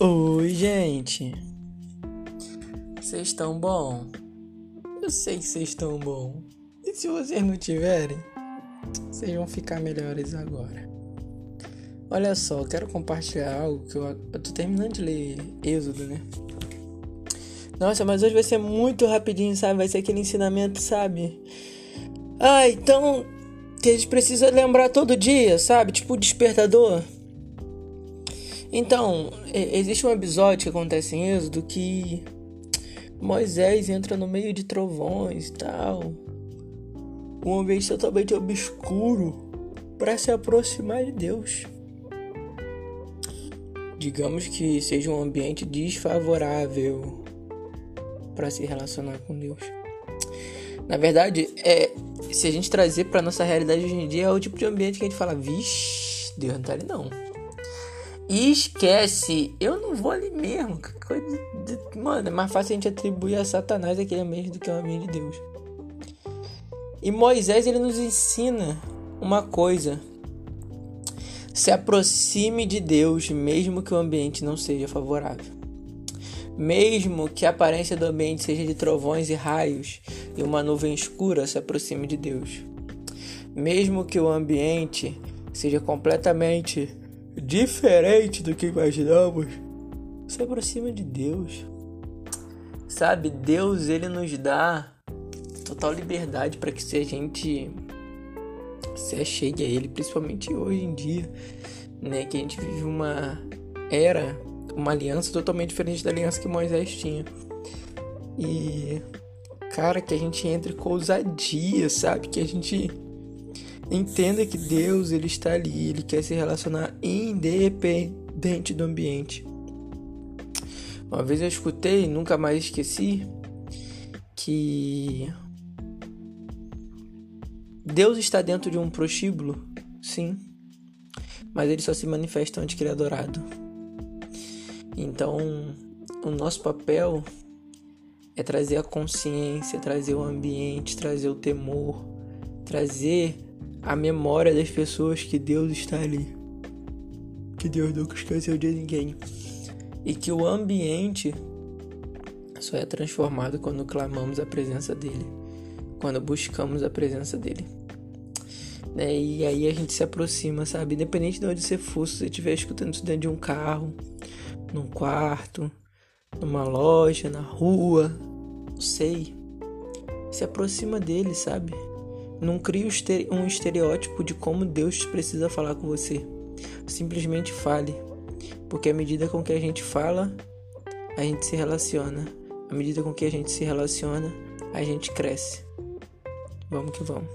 Oi, gente. Vocês estão bom? Eu sei que vocês estão bom. E se vocês não tiverem, vocês vão ficar melhores agora. Olha só, eu quero compartilhar algo que eu, eu tô terminando de ler Êxodo, né? Nossa, mas hoje vai ser muito rapidinho, sabe? Vai ser aquele ensinamento, sabe? Ah, então que a gente precisa lembrar todo dia, sabe? Tipo despertador. Então, existe um episódio que acontece em Êxodo que Moisés entra no meio de trovões e tal. Um ambiente totalmente obscuro para se aproximar de Deus. Digamos que seja um ambiente desfavorável para se relacionar com Deus. Na verdade, é se a gente trazer para nossa realidade hoje em dia é o tipo de ambiente que a gente fala, vixe, Deus não tá ali não. E esquece, eu não vou ali mesmo. Coisa de, mano, é mais fácil a gente atribuir a Satanás aquele ambiente do que ao ambiente de Deus. E Moisés ele nos ensina uma coisa. Se aproxime de Deus, mesmo que o ambiente não seja favorável. Mesmo que a aparência do ambiente seja de trovões e raios e uma nuvem escura, se aproxime de Deus. Mesmo que o ambiente seja completamente diferente do que imaginamos, se aproxima de Deus. Sabe, Deus ele nos dá total liberdade para que se a gente se achegue a ele, principalmente hoje em dia, né, que a gente vive uma era, uma aliança totalmente diferente da aliança que Moisés tinha. E cara, que a gente entre com ousadia, sabe? Que a gente Entenda que Deus ele está ali, ele quer se relacionar independente do ambiente. Uma vez eu escutei, nunca mais esqueci, que Deus está dentro de um prostíbulo, sim, mas ele só se manifesta onde ele é adorado. Então, o nosso papel é trazer a consciência, trazer o ambiente, trazer o temor, trazer a memória das pessoas que Deus está ali. Que Deus nunca esqueceu de ninguém. E que o ambiente só é transformado quando clamamos a presença dele, quando buscamos a presença dele. Né? E aí a gente se aproxima, sabe? Independente de onde você for, se você estiver escutando isso dentro de um carro, num quarto, numa loja, na rua, não sei. Se aproxima dele, sabe? Não crie um estereótipo de como Deus precisa falar com você. Simplesmente fale, porque à medida com que a gente fala, a gente se relaciona. À medida com que a gente se relaciona, a gente cresce. Vamos que vamos.